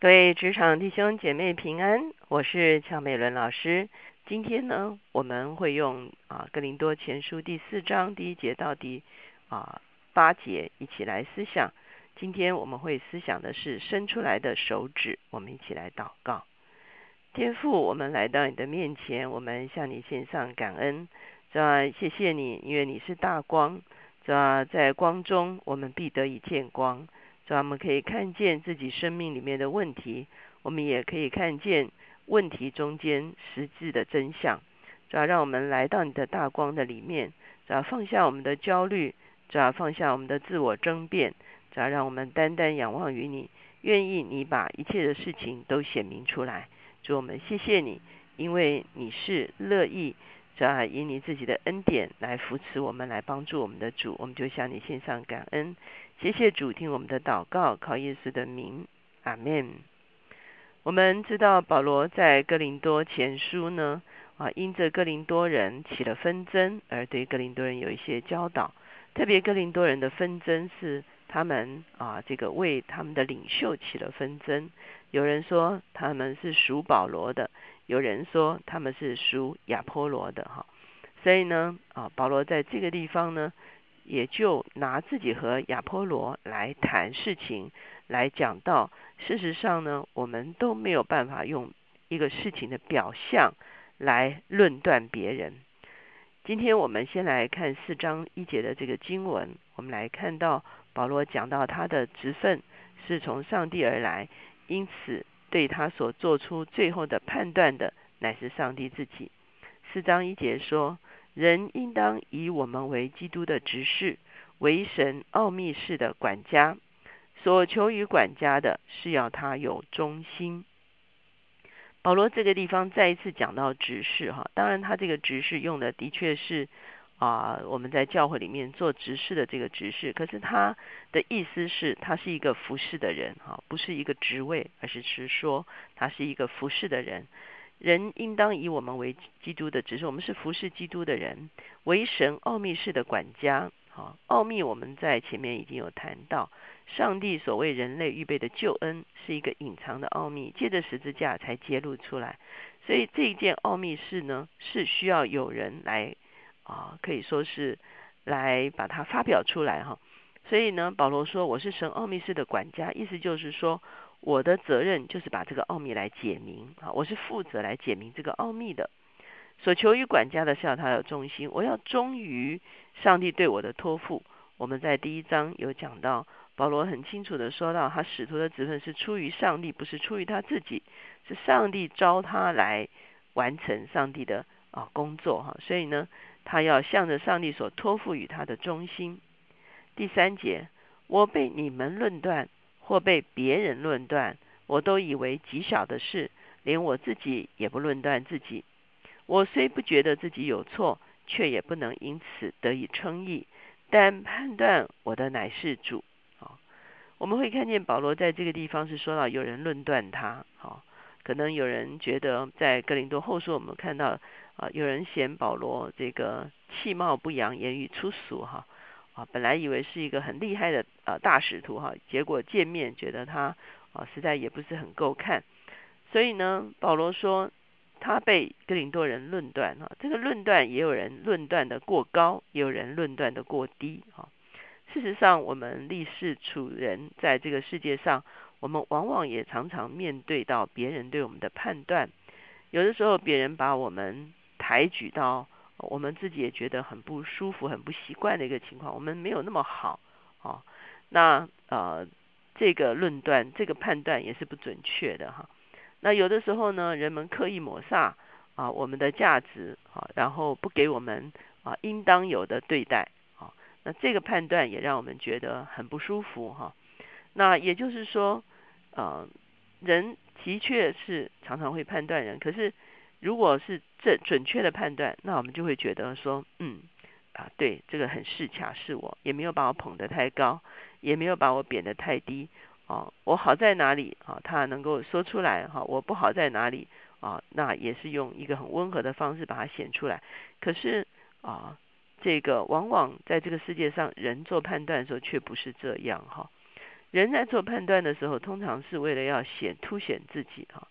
各位职场弟兄姐妹平安，我是乔美伦老师。今天呢，我们会用啊《哥林多前书》第四章第一节到第啊八节一起来思想。今天我们会思想的是伸出来的手指，我们一起来祷告。天父，我们来到你的面前，我们向你献上感恩，主啊，谢谢你，因为你是大光，主啊，在光中我们必得以见光。主啊，我们可以看见自己生命里面的问题，我们也可以看见问题中间实质的真相。主要让我们来到你的大光的里面，主要放下我们的焦虑，主要放下我们的自我争辩，主要让我们单单仰望于你，愿意你把一切的事情都显明出来。主，我们谢谢你，因为你是乐意，主要以你自己的恩典来扶持我们，来帮助我们的主，我们就向你献上感恩。谢谢主听我们的祷告，靠耶稣的名，阿门。我们知道保罗在哥林多前书呢，啊，因着哥林多人起了纷争，而对哥林多人有一些教导。特别哥林多人的纷争是他们啊，这个为他们的领袖起了纷争。有人说他们是属保罗的，有人说他们是属亚波罗的，哈。所以呢，啊，保罗在这个地方呢。也就拿自己和亚波罗来谈事情，来讲到事实上呢，我们都没有办法用一个事情的表象来论断别人。今天我们先来看四章一节的这个经文，我们来看到保罗讲到他的职分是从上帝而来，因此对他所做出最后的判断的乃是上帝自己。四章一节说。人应当以我们为基督的执事，为神奥秘式的管家。所求于管家的是要他有忠心。保罗这个地方再一次讲到执事哈，当然他这个执事用的的确是啊，我们在教会里面做执事的这个执事，可是他的意思是他是一个服侍的人哈，不是一个职位，而是是说他是一个服侍的人。人应当以我们为基督的，只是我们是服侍基督的人，为神奥秘式的管家。好，奥秘我们在前面已经有谈到，上帝所为人类预备的救恩是一个隐藏的奥秘，借着十字架才揭露出来。所以这一件奥秘事呢，是需要有人来啊，可以说是来把它发表出来哈。所以呢，保罗说我是神奥秘式的管家，意思就是说。我的责任就是把这个奥秘来解明啊，我是负责来解明这个奥秘的。所求于管家的是要他有忠心，我要忠于上帝对我的托付。我们在第一章有讲到，保罗很清楚的说到，他使徒的职分是出于上帝，不是出于他自己，是上帝招他来完成上帝的啊工作哈。所以呢，他要向着上帝所托付于他的忠心。第三节，我被你们论断。或被别人论断，我都以为极小的事，连我自己也不论断自己。我虽不觉得自己有错，却也不能因此得以称义。但判断我的乃是主。啊，我们会看见保罗在这个地方是说到有人论断他。好，可能有人觉得在格林多后书，我们看到啊，有人嫌保罗这个气貌不扬，言语粗俗。哈。啊，本来以为是一个很厉害的呃大使徒哈，结果见面觉得他啊实在也不是很够看，所以呢，保罗说他被哥林多人论断哈，这个论断也有人论断的过高，也有人论断的过低哈。事实上，我们历世处人在这个世界上，我们往往也常常面对到别人对我们的判断，有的时候别人把我们抬举到。我们自己也觉得很不舒服、很不习惯的一个情况，我们没有那么好啊。那呃，这个论断、这个判断也是不准确的哈。那有的时候呢，人们刻意抹煞啊我们的价值啊，然后不给我们啊应当有的对待啊。那这个判断也让我们觉得很不舒服哈。那也就是说，呃，人的确是常常会判断人，可是。如果是正准确的判断，那我们就会觉得说，嗯，啊，对，这个很适恰，是我也没有把我捧得太高，也没有把我贬得太低，哦，我好在哪里啊？他能够说出来哈，我不好在哪里啊？那也是用一个很温和的方式把它显出来。可是啊，这个往往在这个世界上，人做判断的时候却不是这样哈。人在做判断的时候，通常是为了要显凸显自己哈，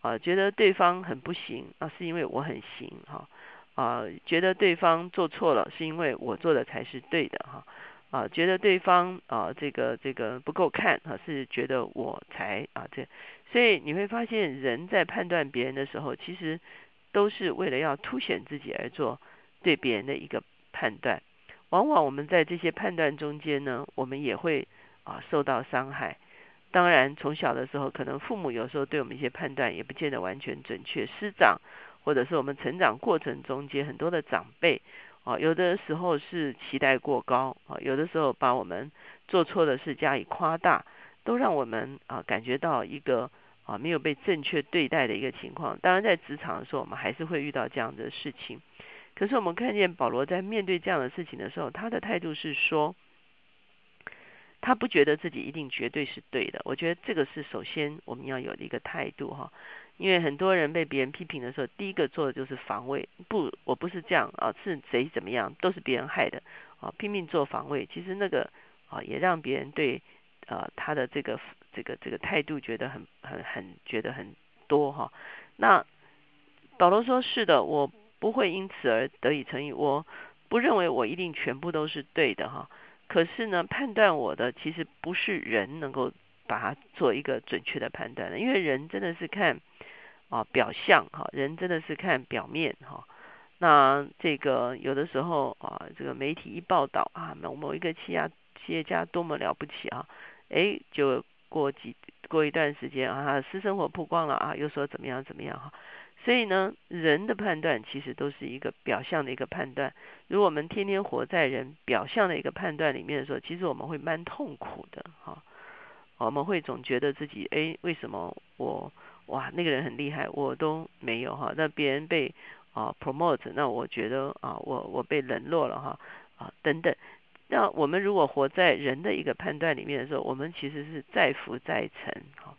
啊，觉得对方很不行啊，是因为我很行哈，啊，觉得对方做错了，是因为我做的才是对的哈，啊，觉得对方啊这个这个不够看啊，是觉得我才啊这，所以你会发现人在判断别人的时候，其实都是为了要凸显自己而做对别人的一个判断，往往我们在这些判断中间呢，我们也会。啊，受到伤害。当然，从小的时候，可能父母有时候对我们一些判断也不见得完全准确。师长，或者是我们成长过程中间很多的长辈，啊，有的时候是期待过高，啊，有的时候把我们做错的事加以夸大，都让我们啊感觉到一个啊没有被正确对待的一个情况。当然，在职场的时候，我们还是会遇到这样的事情。可是，我们看见保罗在面对这样的事情的时候，他的态度是说。他不觉得自己一定绝对是对的，我觉得这个是首先我们要有的一个态度哈，因为很多人被别人批评的时候，第一个做的就是防卫，不，我不是这样啊，是谁怎么样，都是别人害的啊，拼命做防卫，其实那个啊也让别人对呃他的这个这个这个态度觉得很很很觉得很多哈。那保罗说是的，我不会因此而得以成义，我不认为我一定全部都是对的哈。可是呢，判断我的其实不是人能够把它做一个准确的判断的，因为人真的是看啊表象哈，人真的是看表面哈。那这个有的时候啊，这个媒体一报道啊，某某一个企业企业家多么了不起啊，哎，就过几过一段时间啊，私生活曝光了啊，又说怎么样怎么样哈。所以呢，人的判断其实都是一个表象的一个判断。如果我们天天活在人表象的一个判断里面的时候，其实我们会蛮痛苦的哈。我们会总觉得自己，哎，为什么我哇那个人很厉害，我都没有哈？那别人被啊 promote，那我觉得啊我我被冷落了哈啊等等。那我们如果活在人的一个判断里面的时候，我们其实是在浮在沉哈。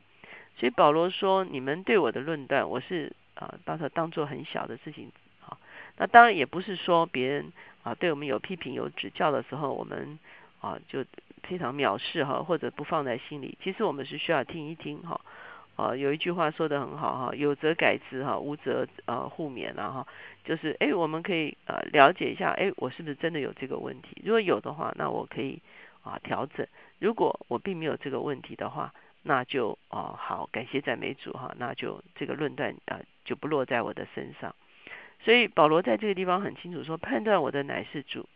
所以保罗说：“你们对我的论断，我是。”啊，把它当做很小的事情，好，那当然也不是说别人啊对我们有批评有指教的时候，我们啊就非常藐视哈，或者不放在心里。其实我们是需要听一听哈，啊有一句话说的很好哈，有则改之哈，无则呃互勉了哈，就是哎我们可以呃了解一下，哎我是不是真的有这个问题？如果有的话，那我可以啊调整；如果我并没有这个问题的话，那就哦好，感谢赞美主哈，那就这个论断啊就不落在我的身上。所以保罗在这个地方很清楚说，判断我的乃是主。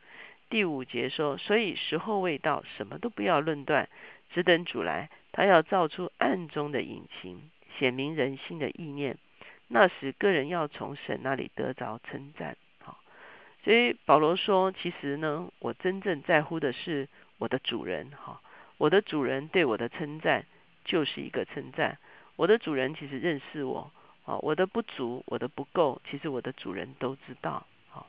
第五节说，所以时候未到，什么都不要论断，只等主来，他要造出暗中的隐情，显明人心的意念。那时个人要从神那里得着称赞。好，所以保罗说，其实呢，我真正在乎的是我的主人哈，我的主人对我的称赞。就是一个称赞，我的主人其实认识我，啊，我的不足，我的不够，其实我的主人都知道，好，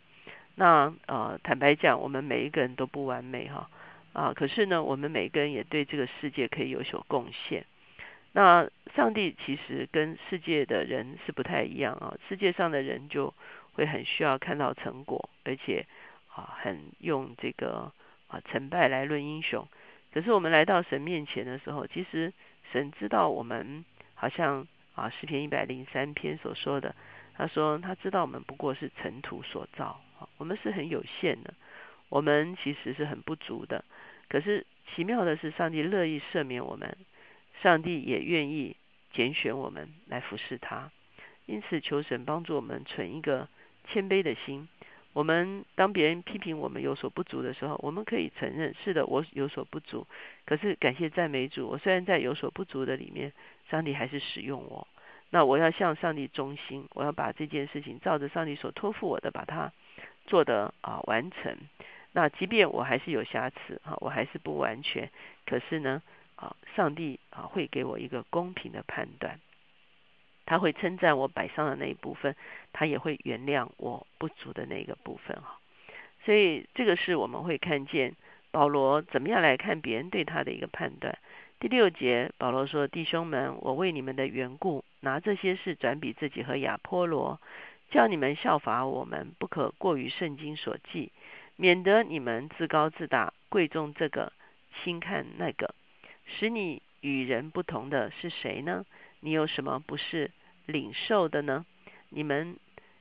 那呃，坦白讲，我们每一个人都不完美哈，啊，可是呢，我们每个人也对这个世界可以有所贡献。那上帝其实跟世界的人是不太一样啊，世界上的人就会很需要看到成果，而且啊，很用这个啊成败来论英雄。可是我们来到神面前的时候，其实。神知道我们好像啊诗篇一百零三篇所说的，他说他知道我们不过是尘土所造，我们是很有限的，我们其实是很不足的。可是奇妙的是，上帝乐意赦免我们，上帝也愿意拣选我们来服侍他。因此，求神帮助我们存一个谦卑的心。我们当别人批评我们有所不足的时候，我们可以承认是的，我有所不足。可是感谢赞美主，我虽然在有所不足的里面，上帝还是使用我。那我要向上帝忠心，我要把这件事情照着上帝所托付我的，把它做的啊完成。那即便我还是有瑕疵啊，我还是不完全，可是呢啊，上帝啊会给我一个公平的判断。他会称赞我摆上的那一部分，他也会原谅我不足的那个部分哈。所以这个是我们会看见保罗怎么样来看别人对他的一个判断。第六节，保罗说：“弟兄们，我为你们的缘故，拿这些事转比自己和亚波罗，叫你们效法我们，不可过于圣经所记，免得你们自高自大，贵重这个，轻看那个。”使你与人不同的是谁呢？你有什么不是领受的呢？你们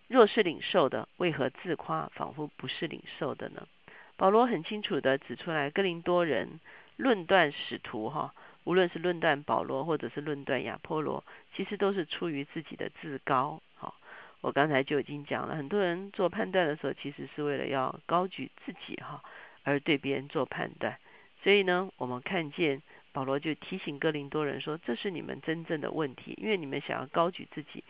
若是领受的，为何自夸，仿佛不是领受的呢？保罗很清楚的指出来，哥林多人论断使徒哈，无论是论断保罗，或者是论断亚波罗，其实都是出于自己的自高。哈，我刚才就已经讲了，很多人做判断的时候，其实是为了要高举自己哈，而对别人做判断。所以呢，我们看见保罗就提醒哥林多人说，这是你们真正的问题，因为你们想要高举自己，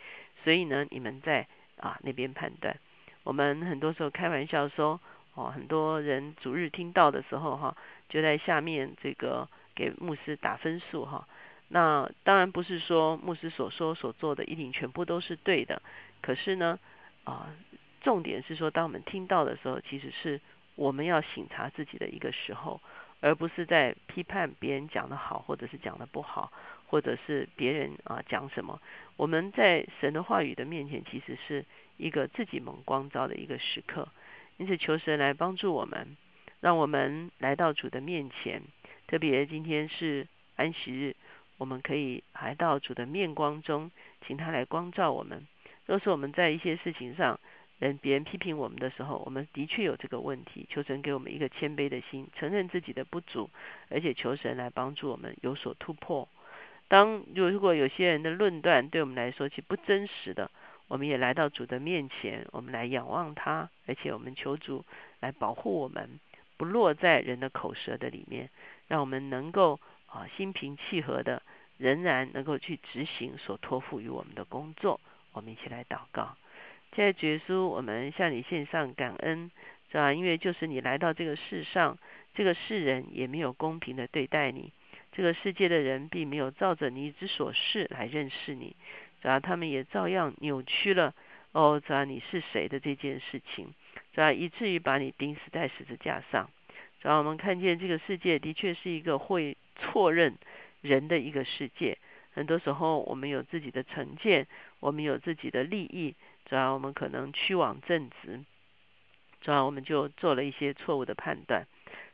所以呢，你们在啊那边判断。我们很多时候开玩笑说。哦，很多人主日听到的时候，哈，就在下面这个给牧师打分数，哈。那当然不是说牧师所说所做的一定全部都是对的，可是呢，啊，重点是说，当我们听到的时候，其实是我们要醒察自己的一个时候，而不是在批判别人讲的好，或者是讲的不好，或者是别人啊讲什么。我们在神的话语的面前，其实是一个自己蒙光照的一个时刻。因此，求神来帮助我们，让我们来到主的面前。特别今天是安息日，我们可以来到主的面光中，请他来光照我们。若是我们在一些事情上，人别人批评我们的时候，我们的确有这个问题。求神给我们一个谦卑的心，承认自己的不足，而且求神来帮助我们有所突破。当如如果有些人的论断对我们来说其不真实的，我们也来到主的面前，我们来仰望他，而且我们求主来保护我们，不落在人的口舌的里面，让我们能够啊心平气和的，仍然能够去执行所托付于我们的工作。我们一起来祷告，现在耶稣，我们向你献上感恩，是吧？因为就是你来到这个世上，这个世人也没有公平的对待你，这个世界的人并没有照着你之所是来认识你。主要他们也照样扭曲了哦，主要你是谁的这件事情，主要以至于把你钉死在十字架上。主要我们看见这个世界的确是一个会错认人的一个世界。很多时候我们有自己的成见，我们有自己的利益，主要我们可能屈枉正直，主要我们就做了一些错误的判断。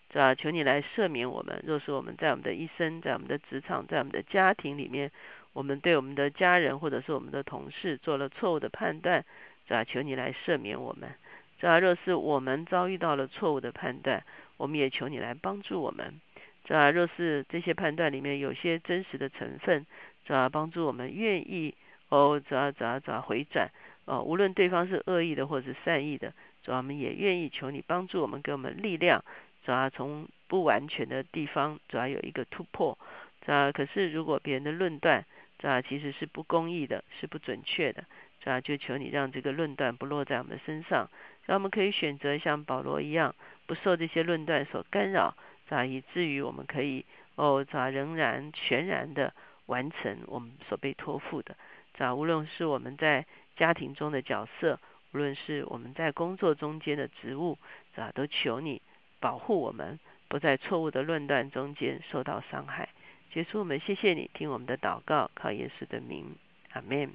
主要求你来赦免我们。若是我们在我们的一生，在我们的职场，在我们的家庭里面，我们对我们的家人或者是我们的同事做了错误的判断，是吧？求你来赦免我们。是吧？若是我们遭遇到了错误的判断，我们也求你来帮助我们。是吧？若是这些判断里面有些真实的成分，是吧？帮助我们愿意哦，怎啊怎啊怎啊回转哦，无论对方是恶意的或者是善意的，主要我们也愿意求你帮助我们，给我们力量，主要从不完全的地方，主要有一个突破。啊，可是如果别人的论断，啊，其实是不公义的，是不准确的，主啊，就求你让这个论断不落在我们身上，让我们可以选择像保罗一样，不受这些论断所干扰，啊，以至于我们可以哦，啊，仍然全然的完成我们所被托付的，啊，无论是我们在家庭中的角色，无论是我们在工作中间的职务，啊，都求你保护我们，不在错误的论断中间受到伤害。结束，我们谢谢你听我们的祷告，靠耶稣的名，阿门。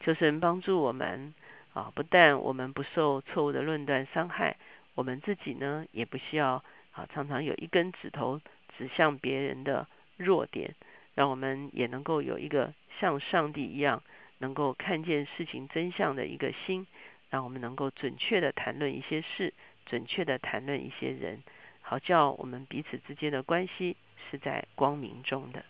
求神帮助我们啊，不但我们不受错误的论断伤害，我们自己呢也不需要啊常常有一根指头指向别人的弱点，让我们也能够有一个像上帝一样能够看见事情真相的一个心，让我们能够准确的谈论一些事，准确的谈论一些人，好叫我们彼此之间的关系。是在光明中的。